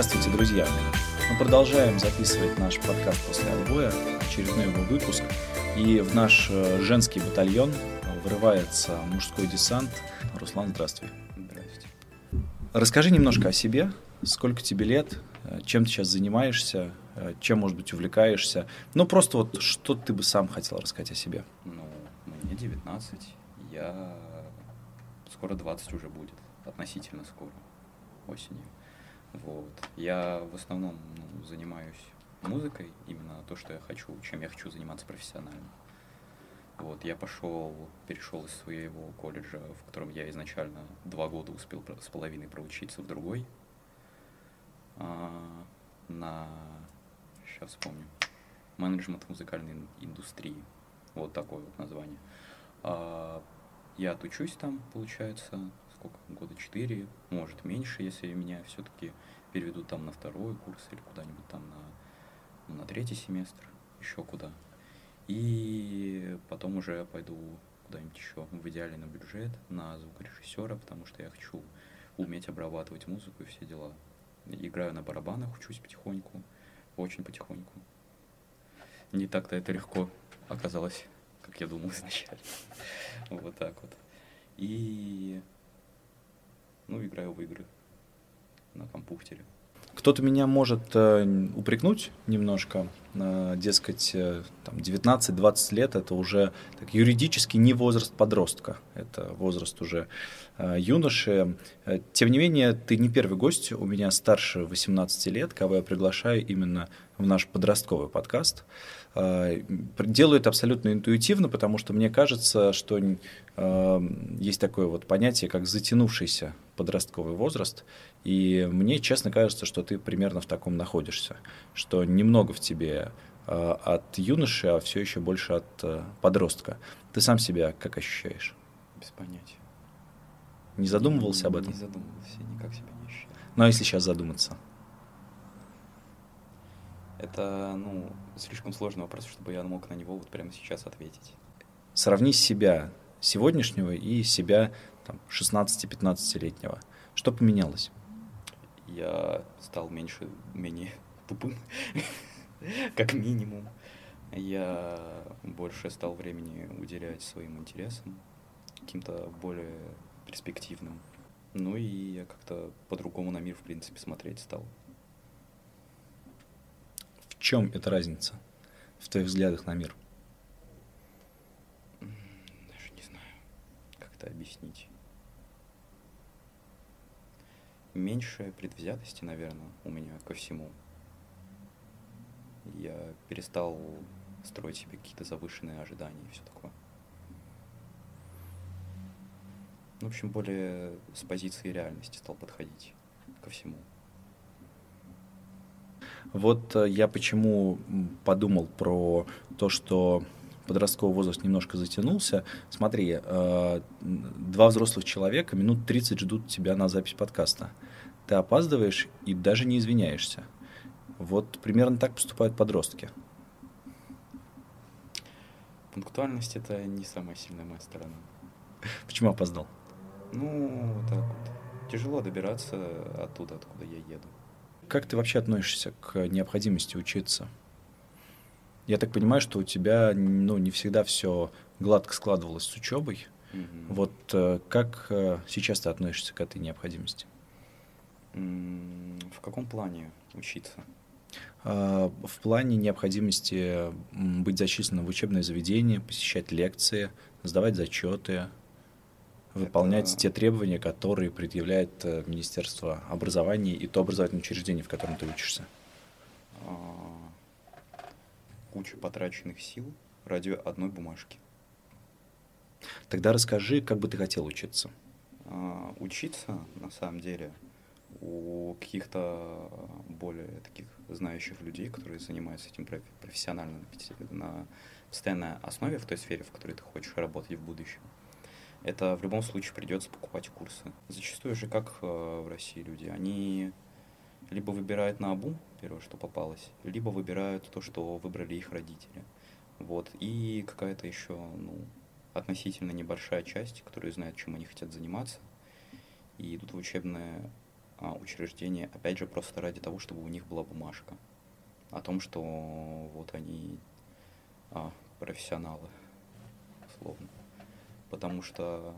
Здравствуйте, друзья! Мы продолжаем записывать наш подкаст после отбоя, очередной его выпуск. И в наш э, женский батальон вырывается мужской десант. Руслан, здравствуй. Здравствуйте. Расскажи немножко о себе. Сколько тебе лет? Э, чем ты сейчас занимаешься? Э, чем, может быть, увлекаешься? Ну, просто вот что ты бы сам хотел рассказать о себе? Ну, мне 19. Я... Скоро 20 уже будет. Относительно скоро. Осенью. Вот. Я в основном ну, занимаюсь музыкой, именно то, что я хочу, чем я хочу заниматься профессионально. Вот, я пошел, перешел из своего колледжа, в котором я изначально два года успел с половиной проучиться в другой, а, на, сейчас вспомню, менеджмент музыкальной индустрии, вот такое вот название. А, я отучусь там, получается, сколько, года четыре, может меньше, если меня все-таки переведут там на второй курс или куда-нибудь там на, ну, на третий семестр, еще куда. И потом уже пойду куда-нибудь еще, в идеале на бюджет, на звукорежиссера, потому что я хочу уметь обрабатывать музыку и все дела. Играю на барабанах, учусь потихоньку, очень потихоньку. Не так-то это легко оказалось, как я думал изначально. Вот так вот. И ну, играю в игры на компьютере. Кто-то меня может э, упрекнуть немножко, э, дескать, э, там 19-20 лет это уже так, юридически не возраст подростка, это возраст уже э, юноши. Э, тем не менее, ты не первый гость, у меня старше 18 лет, кого я приглашаю именно в наш подростковый подкаст. Э, делаю это абсолютно интуитивно, потому что мне кажется, что э, есть такое вот понятие, как затянувшийся подростковый возраст, и мне честно кажется, что ты примерно в таком находишься, что немного в тебе э, от юноши, а все еще больше от подростка. Ты сам себя как ощущаешь? Без понятия. Не задумывался не, об этом? Не задумывался, никак себя не ощущаю. Ну а если сейчас задуматься? Это, ну, слишком сложный вопрос, чтобы я мог на него вот прямо сейчас ответить. Сравни себя сегодняшнего и себя там, 16-15-летнего. Что поменялось? Я стал меньше, менее тупым, как минимум. Я больше стал времени уделять своим интересам, каким-то более перспективным. Ну и я как-то по-другому на мир, в принципе, смотреть стал чем эта разница в твоих взглядах на мир? Даже не знаю, как это объяснить. Меньше предвзятости, наверное, у меня ко всему. Я перестал строить себе какие-то завышенные ожидания и все такое. В общем, более с позиции реальности стал подходить ко всему. Вот э, я почему подумал про то, что подростковый возраст немножко затянулся. Смотри, э, два взрослых человека минут 30 ждут тебя на запись подкаста. Ты опаздываешь и даже не извиняешься. Вот примерно так поступают подростки. Пунктуальность это не самая сильная моя сторона. Почему опоздал? Ну, вот так вот. Тяжело добираться оттуда, откуда я еду. Как ты вообще относишься к необходимости учиться? Я так понимаю, что у тебя ну, не всегда все гладко складывалось с учебой. Mm-hmm. Вот э, как э, сейчас ты относишься к этой необходимости? В каком плане учиться? Uh, в плане необходимости быть зачисленным в учебное заведение, посещать лекции, сдавать зачеты, выполнять это... те требования, которые предъявляет э, Министерство образования и то образовательное учреждение, в котором ты учишься? Куча потраченных сил ради одной бумажки. Тогда расскажи, как бы ты хотел учиться. А, учиться, на самом деле, у каких-то более таких знающих людей, которые занимаются этим профессионально на постоянной основе в той сфере, в которой ты хочешь работать в будущем это в любом случае придется покупать курсы. Зачастую же как э, в России люди, они либо выбирают на обум первое, что попалось, либо выбирают то, что выбрали их родители. Вот. И какая-то еще, ну, относительно небольшая часть, которая знает, чем они хотят заниматься, и идут в учебное а, учреждение, опять же, просто ради того, чтобы у них была бумажка о том, что вот они а, профессионалы, условно. Потому что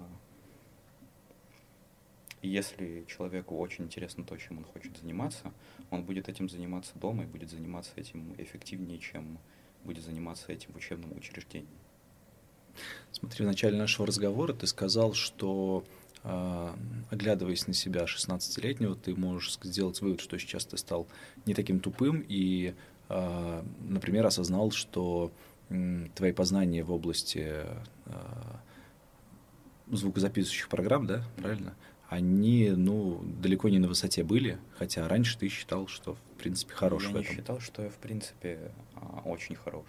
если человеку очень интересно то, чем он хочет заниматься, он будет этим заниматься дома и будет заниматься этим эффективнее, чем будет заниматься этим в учебном учреждении. Смотри, в начале нашего разговора ты сказал, что а, оглядываясь на себя 16-летнего, ты можешь сделать вывод, что сейчас ты стал не таким тупым и, а, например, осознал, что твои познания в области а, звукозаписывающих программ, да, правильно, они, ну, далеко не на высоте были, хотя раньше ты считал, что, в принципе, хорош я в этом. считал, что я, в принципе, очень хорош.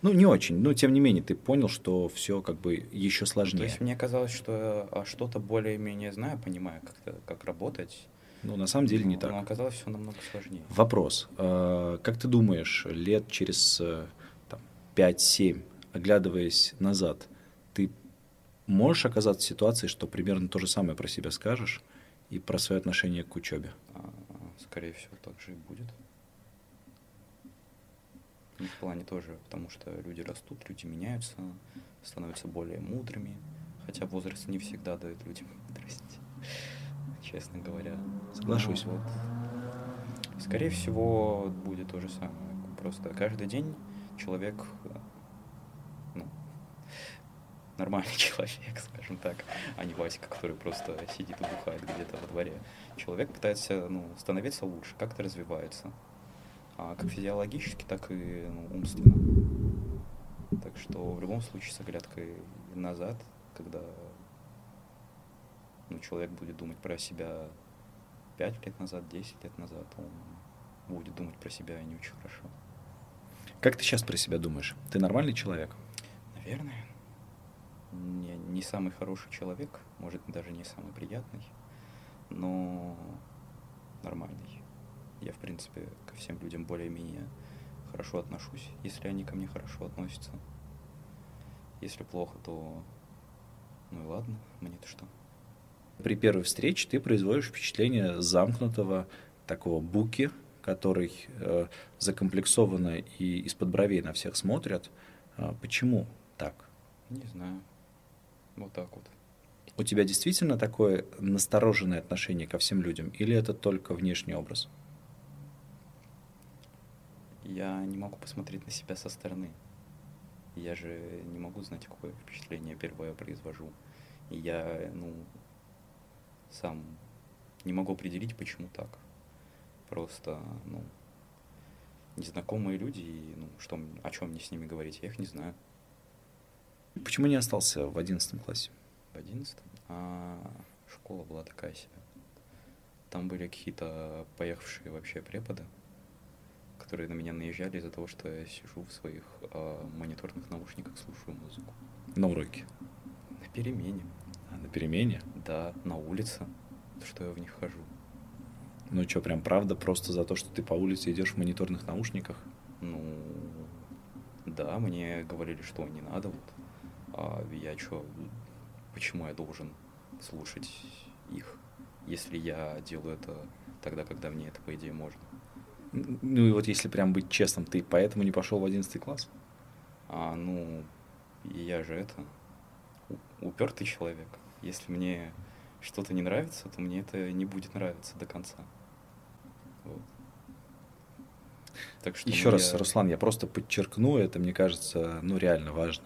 Ну, не очень, но тем не менее, ты понял, что все как бы еще сложнее. То есть мне казалось, что я что-то более-менее знаю, понимаю, как, как работать. Ну, на самом деле не но, так. Но оказалось все намного сложнее. Вопрос. А, как ты думаешь, лет через э, там, 5-7, оглядываясь назад, можешь оказаться в ситуации, что примерно то же самое про себя скажешь и про свое отношение к учебе? А, скорее всего, так же и будет. В плане тоже, потому что люди растут, люди меняются, становятся более мудрыми, хотя возраст не всегда дает людям мудрость, честно говоря. Соглашусь. Ну, вот. Скорее всего, будет то же самое. Просто каждый день человек, нормальный человек, скажем так, а не Васька, который просто сидит и бухает где-то во дворе. Человек пытается ну, становиться лучше, как-то развивается а как физиологически, так и ну, умственно. Так что в любом случае с оглядкой назад, когда ну, человек будет думать про себя 5 лет назад, 10 лет назад, он будет думать про себя не очень хорошо. Как ты сейчас про себя думаешь? Ты нормальный человек? Наверное. Не, не самый хороший человек, может, даже не самый приятный, но нормальный. Я, в принципе, ко всем людям более-менее хорошо отношусь, если они ко мне хорошо относятся. Если плохо, то ну и ладно, мне-то что. При первой встрече ты производишь впечатление замкнутого такого буки, который э, закомплексованно и из-под бровей на всех смотрят. А почему так? Не знаю. Вот так вот. У тебя действительно такое настороженное отношение ко всем людям, или это только внешний образ? я не могу посмотреть на себя со стороны. Я же не могу знать, какое впечатление первое произвожу. И я, ну, сам не могу определить, почему так. Просто, ну, незнакомые люди, и, ну, что, о чем мне с ними говорить, я их не знаю. Почему не остался в одиннадцатом классе? В одиннадцатом? А, школа была такая себе. Там были какие-то поехавшие вообще преподы, которые на меня наезжали из-за того, что я сижу в своих э, мониторных наушниках, слушаю музыку. На уроке? На перемене. А, на перемене? Да, на улице, что я в них хожу. Ну что, прям правда, просто за то, что ты по улице идешь в мониторных наушниках? Ну, да, мне говорили, что не надо, вот. А я что, почему я должен слушать их, если я делаю это тогда, когда мне это, по идее, можно? Ну и вот если прям быть честным, ты поэтому не пошел в одиннадцатый класс? А, ну, я же это, упертый человек. Если мне что-то не нравится, то мне это не будет нравиться до конца. Вот. Так что Еще раз, я... Руслан, я просто подчеркну, это мне кажется, ну реально важно.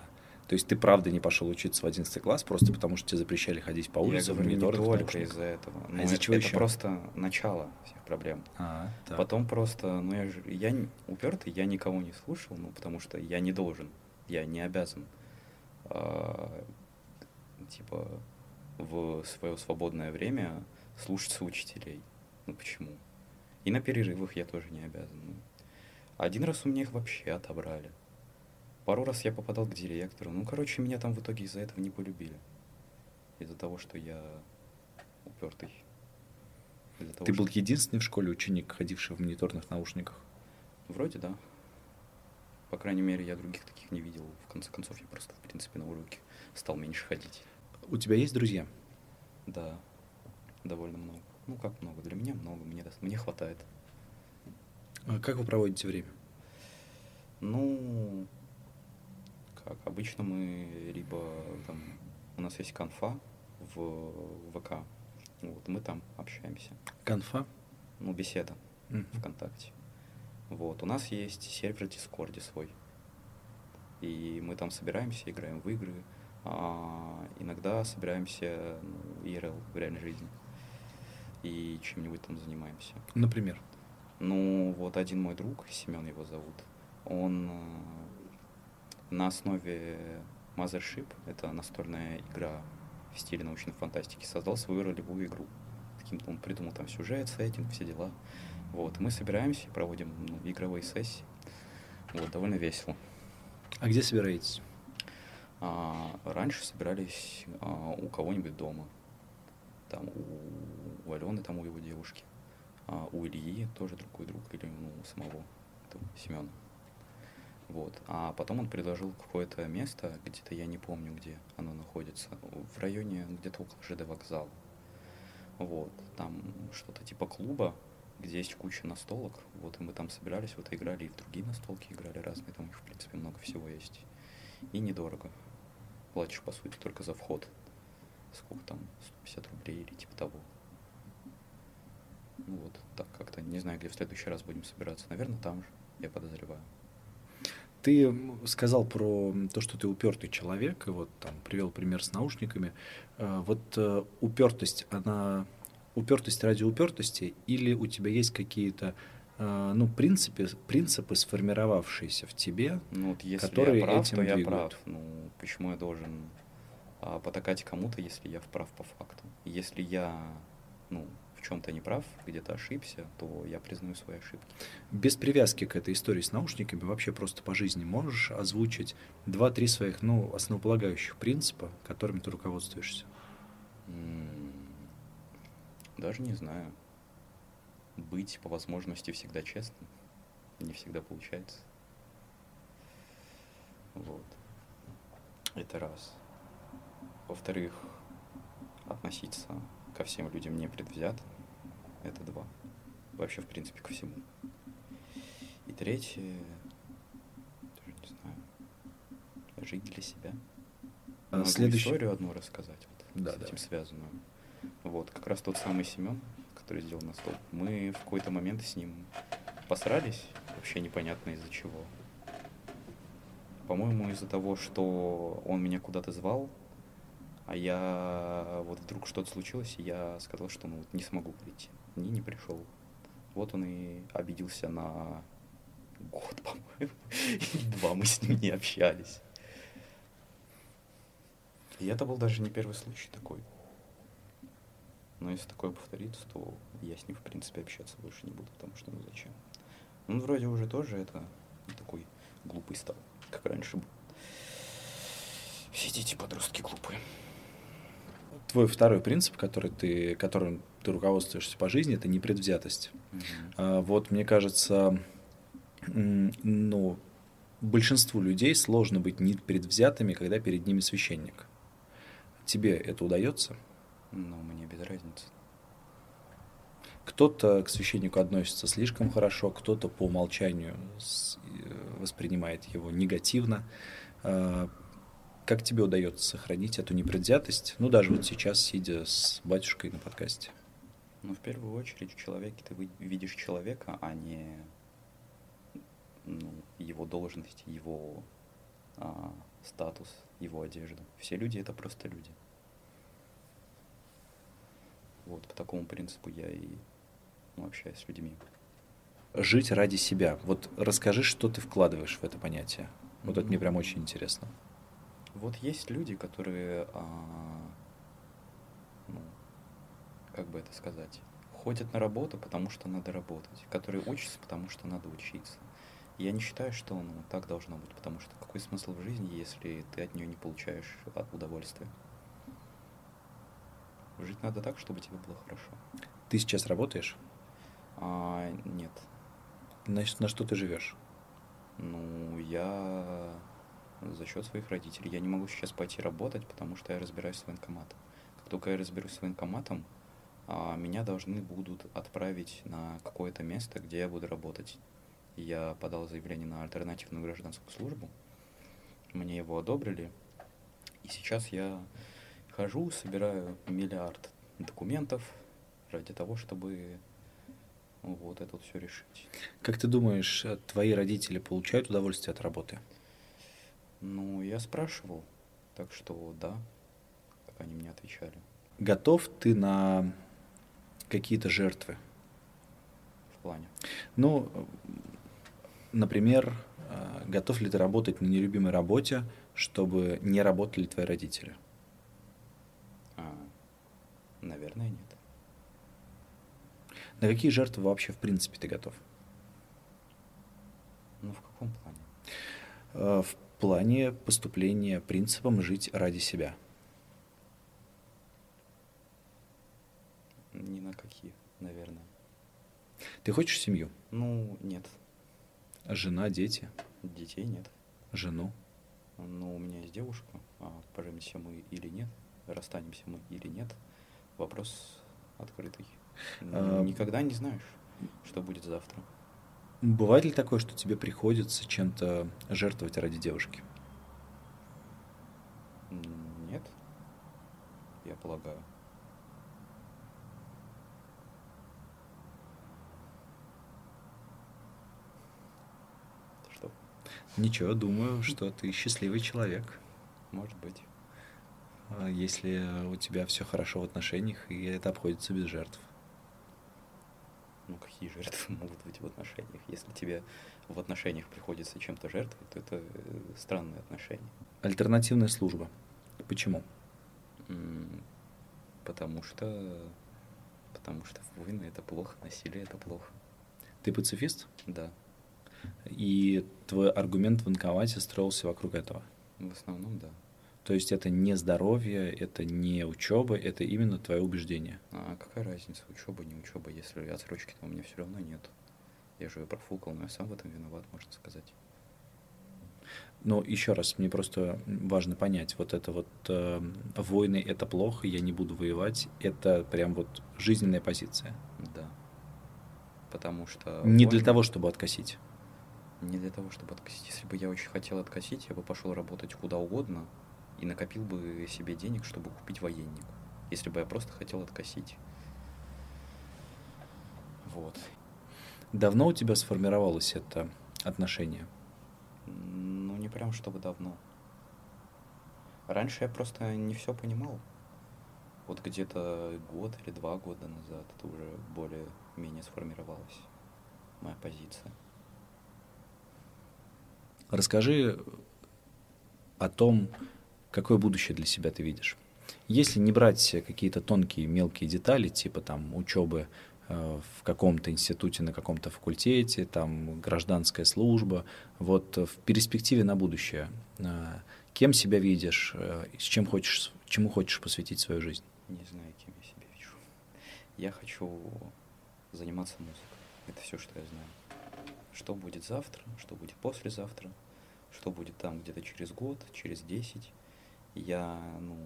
То есть ты правда не пошел учиться в 11 класс просто потому, что тебе запрещали ходить по улице я говорю, в мониторах? Не только из-за этого. А из-за чего это еще? просто начало всех проблем. А. Потом просто, ну я же, я упертый, я никого не слушал, ну потому что я не должен, я не обязан, а, типа, в свое свободное время слушаться учителей. Ну почему? И на перерывах я тоже не обязан. Ну, один раз у меня их вообще отобрали. Пару раз я попадал к директору. Ну, короче, меня там в итоге из-за этого не полюбили. Из-за того, что я упертый. Того, Ты был что... единственный в школе ученик, ходивший в мониторных наушниках? Вроде да. По крайней мере, я других таких не видел. В конце концов, я просто, в принципе, на уроки стал меньше ходить. У тебя есть друзья? Да, довольно много. Ну, как много? Для меня много, мне, даст- мне хватает. А как вы проводите время? Ну, как обычно мы либо там у нас есть конфа в ВК, вот мы там общаемся. Конфа? Ну, беседа Мгм. ВКонтакте. Вот, у нас есть сервер Дискорде свой. И мы там собираемся, играем в игры. А иногда собираемся ну, IRL в реальной жизни. И чем-нибудь там занимаемся. Например? Ну, вот один мой друг, Семен его зовут, он э, на основе Mothership, это настольная игра в стиле научной фантастики, создал свою ролевую игру. Таким он придумал там сюжет, сеттинг, все дела. Вот, мы собираемся и проводим ну, игровые сессии. Вот, довольно весело. А где собираетесь? А, раньше собирались а, у кого-нибудь дома. Там у, у Алены, там у его девушки. А, у Ильи тоже другой друг, или ну, у самого Семена. Вот. А потом он предложил какое-то место, где-то я не помню, где оно находится, в районе где-то около ЖД вокзала. Вот. Там что-то типа клуба, где есть куча настолок. Вот, и мы там собирались, вот играли, и в другие настолки играли разные, там у них, в принципе, много всего есть. И недорого. Платишь, по сути, только за вход. Сколько там, 150 рублей или типа того. Ну вот, так как-то, не знаю, где в следующий раз будем собираться. Наверное, там же, я подозреваю. Ты сказал про то, что ты упертый человек, и вот там привел пример с наушниками. Э, Вот э, упертость, она упертость ради упертости, или у тебя есть какие-то э, ну, принципы, принципы, сформировавшиеся в тебе, Ну вот если которые я прав, этим то я двигают. прав. Ну, почему я должен а, потакать кому-то, если я вправ по факту? Если я, ну, в чем-то не прав, где-то ошибся, то я признаю свои ошибки. без привязки к этой истории с наушниками, вообще просто по жизни можешь озвучить два-три своих, ну, основополагающих принципа, которыми ты руководствуешься? Даже не знаю. Быть по возможности всегда честным. Не всегда получается. Вот. Это раз. Во-вторых, относиться ко всем людям непредвзято. Это два. Вообще, в принципе, ко всему. И третье, даже не знаю, жить для себя. А Могу следующий- историю одну рассказать, вот, Да, с да. этим связанную. Вот, как раз тот самый Семен, который сделал на стол. Мы в какой-то момент с ним посрались, вообще непонятно из-за чего. По-моему, из-за того, что он меня куда-то звал, а я вот вдруг что-то случилось, и я сказал, что ну вот не смогу прийти. Не, не пришел. Вот он и обиделся на год, по-моему. И два мы с ним не общались. И это был даже не первый случай такой. Но если такое повторится, то я с ним, в принципе, общаться больше не буду, потому что ну зачем? Он вроде уже тоже это не такой глупый стал, как раньше был. Все дети подростки глупые. Твой второй принцип, который ты, которым ты руководствуешься по жизни, это непредвзятость. А, Вот, мне кажется, ну, большинству людей сложно быть непредвзятыми, когда перед ними священник. Тебе это удается? Ну, мне без разницы. Кто-то к священнику относится слишком хорошо, кто-то по умолчанию э, воспринимает его негативно. Как тебе удается сохранить эту непредвзятость? Ну, даже вот сейчас, сидя с батюшкой на подкасте. Ну, в первую очередь, в человеке ты видишь человека, а не ну, его должность, его а, статус, его одежду. Все люди это просто люди. Вот по такому принципу я и ну, общаюсь с людьми. Жить ради себя. Вот расскажи, что ты вкладываешь в это понятие. Вот это мне прям очень интересно. Вот есть люди, которые, а, ну, как бы это сказать, ходят на работу, потому что надо работать, которые учатся, потому что надо учиться. Я не считаю, что ну, так должно быть, потому что какой смысл в жизни, если ты от нее не получаешь а, удовольствия? Жить надо так, чтобы тебе было хорошо. Ты сейчас работаешь? А, нет. Значит, на что ты живешь? Ну, я за счет своих родителей. Я не могу сейчас пойти работать, потому что я разбираюсь с военкоматом. Как только я разберусь с военкоматом, а меня должны будут отправить на какое-то место, где я буду работать. Я подал заявление на альтернативную гражданскую службу, мне его одобрили, и сейчас я хожу, собираю миллиард документов ради того, чтобы вот это вот все решить. Как ты думаешь, твои родители получают удовольствие от работы? Ну, я спрашивал, так что да, как они мне отвечали. Готов ты на какие-то жертвы? В плане? Ну, например, э, готов ли ты работать на нелюбимой работе, чтобы не работали твои родители? А, наверное, нет. На какие жертвы вообще в принципе ты готов? Ну, в каком плане? Э, в плане поступления принципом жить ради себя. Ни на какие, наверное. Ты хочешь семью? Ну, нет. Жена, дети? Детей нет. Жену? Ну, у меня есть девушка. А поженимся мы или нет, расстанемся мы или нет, вопрос открытый. А... Никогда не знаешь, что будет завтра. Бывает ли такое, что тебе приходится чем-то жертвовать ради девушки? Нет, я полагаю. Что? Ничего, думаю, что ты счастливый человек. Может быть. А если у тебя все хорошо в отношениях, и это обходится без жертв ну какие жертвы могут быть в отношениях? Если тебе в отношениях приходится чем-то жертвовать, то это э, странные отношения. Альтернативная служба. Почему? Потому что потому что войны это плохо, насилие это плохо. Ты пацифист? Да. И твой аргумент в инковате строился вокруг этого? В основном, да. То есть это не здоровье, это не учеба, это именно твое убеждение. А какая разница, учеба, не учеба, если отсрочки-то у меня все равно нет. Я же ее профукал, но я сам в этом виноват, можно сказать. Ну, еще раз, мне просто важно понять, вот это вот э, войны это плохо, я не буду воевать, это прям вот жизненная позиция. Да. Потому что. Не войны... для того, чтобы откосить. Не для того, чтобы откосить. Если бы я очень хотел откосить, я бы пошел работать куда угодно, и накопил бы себе денег, чтобы купить военник, если бы я просто хотел откосить. Вот. Давно у тебя сформировалось это отношение? Ну, не прям чтобы давно. Раньше я просто не все понимал. Вот где-то год или два года назад это уже более-менее сформировалась моя позиция. Расскажи о том, какое будущее для себя ты видишь? Если не брать какие-то тонкие мелкие детали, типа там учебы э, в каком-то институте, на каком-то факультете, там гражданская служба, вот в перспективе на будущее, э, кем себя видишь, э, с чем хочешь, чему хочешь посвятить свою жизнь? Не знаю, кем я себя вижу. Я хочу заниматься музыкой. Это все, что я знаю. Что будет завтра, что будет послезавтра, что будет там где-то через год, через десять я, ну,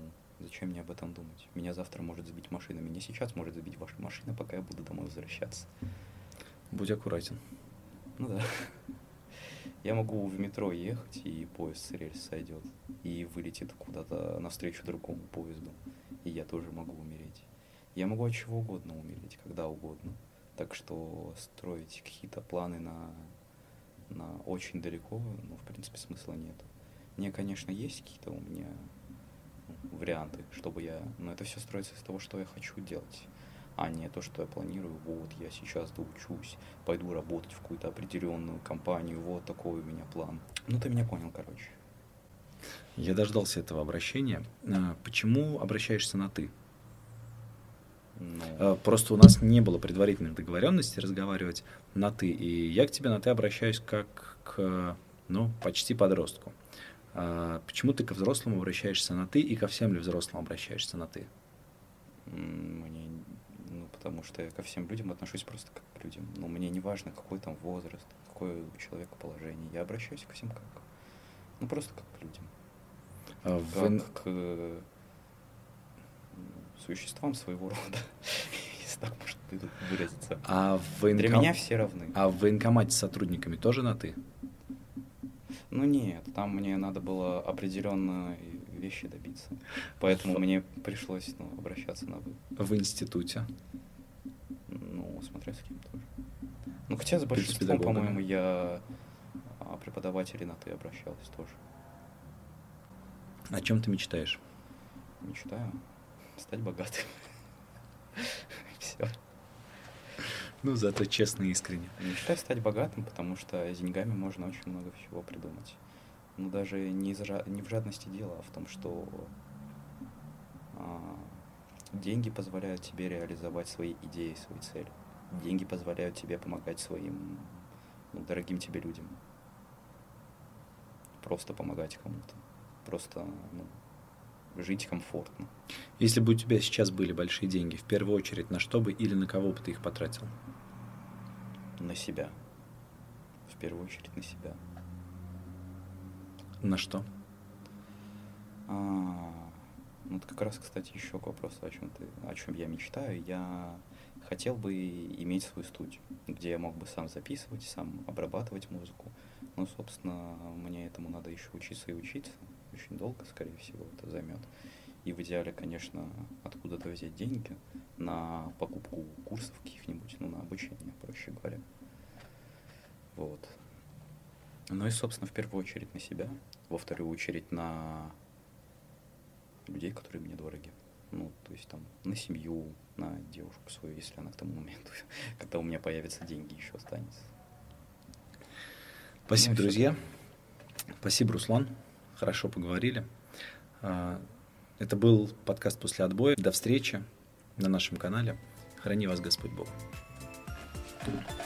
зачем мне об этом думать? Меня завтра может сбить машина, меня сейчас может сбить ваша машина, пока я буду домой возвращаться. Будь аккуратен. Ну да. Я могу в метро ехать, и поезд с рельс сойдет, и вылетит куда-то навстречу другому поезду, и я тоже могу умереть. Я могу от чего угодно умереть, когда угодно. Так что строить какие-то планы на, на очень далеко, ну, в принципе, смысла нет. Мне, конечно, есть какие-то у меня варианты, чтобы я... Но это все строится из того, что я хочу делать, а не то, что я планирую. Вот, я сейчас доучусь, пойду работать в какую-то определенную компанию, вот такой у меня план. Ну, ты меня понял, короче. Я дождался этого обращения. А, почему обращаешься на «ты»? Ну... А, просто у нас не было предварительных договоренностей разговаривать на «ты», и я к тебе на «ты» обращаюсь как к, ну, почти подростку. А, почему ты ко взрослому обращаешься на ты и ко всем ли взрослым обращаешься на ты? Мне, ну, потому что я ко всем людям отношусь просто как к людям. Но мне не важно, какой там возраст, какое у человека положение. Я обращаюсь ко всем как, ну, просто как к людям. А как в... к существам своего рода, так можно выразиться. А в военком... Для меня все равны. А в военкомате с сотрудниками тоже на «ты»? Ну нет, там мне надо было определенные вещи добиться. Поэтому мне пришлось ну, обращаться на «вы». В институте? Ну, смотря с кем тоже. Ну, хотя с большинством, по-моему, я а, преподавателей на «ты» обращался тоже. О чем ты мечтаешь? Мечтаю стать богатым. Ну, зато честно и искренне. Мечтаю стать богатым, потому что с деньгами можно очень много всего придумать. Но даже не, из, не в жадности дело, а в том, что а, деньги позволяют тебе реализовать свои идеи, свои цели. Деньги позволяют тебе помогать своим ну, дорогим тебе людям. Просто помогать кому-то. Просто ну, жить комфортно. Если бы у тебя сейчас были большие деньги, в первую очередь на что бы или на кого бы ты их потратил? На себя. В первую очередь на себя. На что? А, ну, это как раз, кстати, еще к вопросу, о чем ты, о чем я мечтаю. Я хотел бы иметь свою студию, где я мог бы сам записывать, сам обрабатывать музыку. Но, собственно, мне этому надо еще учиться и учиться. Очень долго, скорее всего, это займет. И в идеале, конечно, откуда-то взять деньги на покупку курсов каких-нибудь, ну, на обучение, проще говоря. Вот. Ну и, собственно, в первую очередь на себя, во вторую очередь на людей, которые мне дороги. Ну, то есть там на семью, на девушку свою, если она к тому моменту, когда у меня появятся деньги, еще останется. Спасибо, ну, друзья. Спасибо, Руслан. Хорошо поговорили. Это был подкаст «После отбоя». До встречи на нашем канале. Храни вас Господь Бог. thank you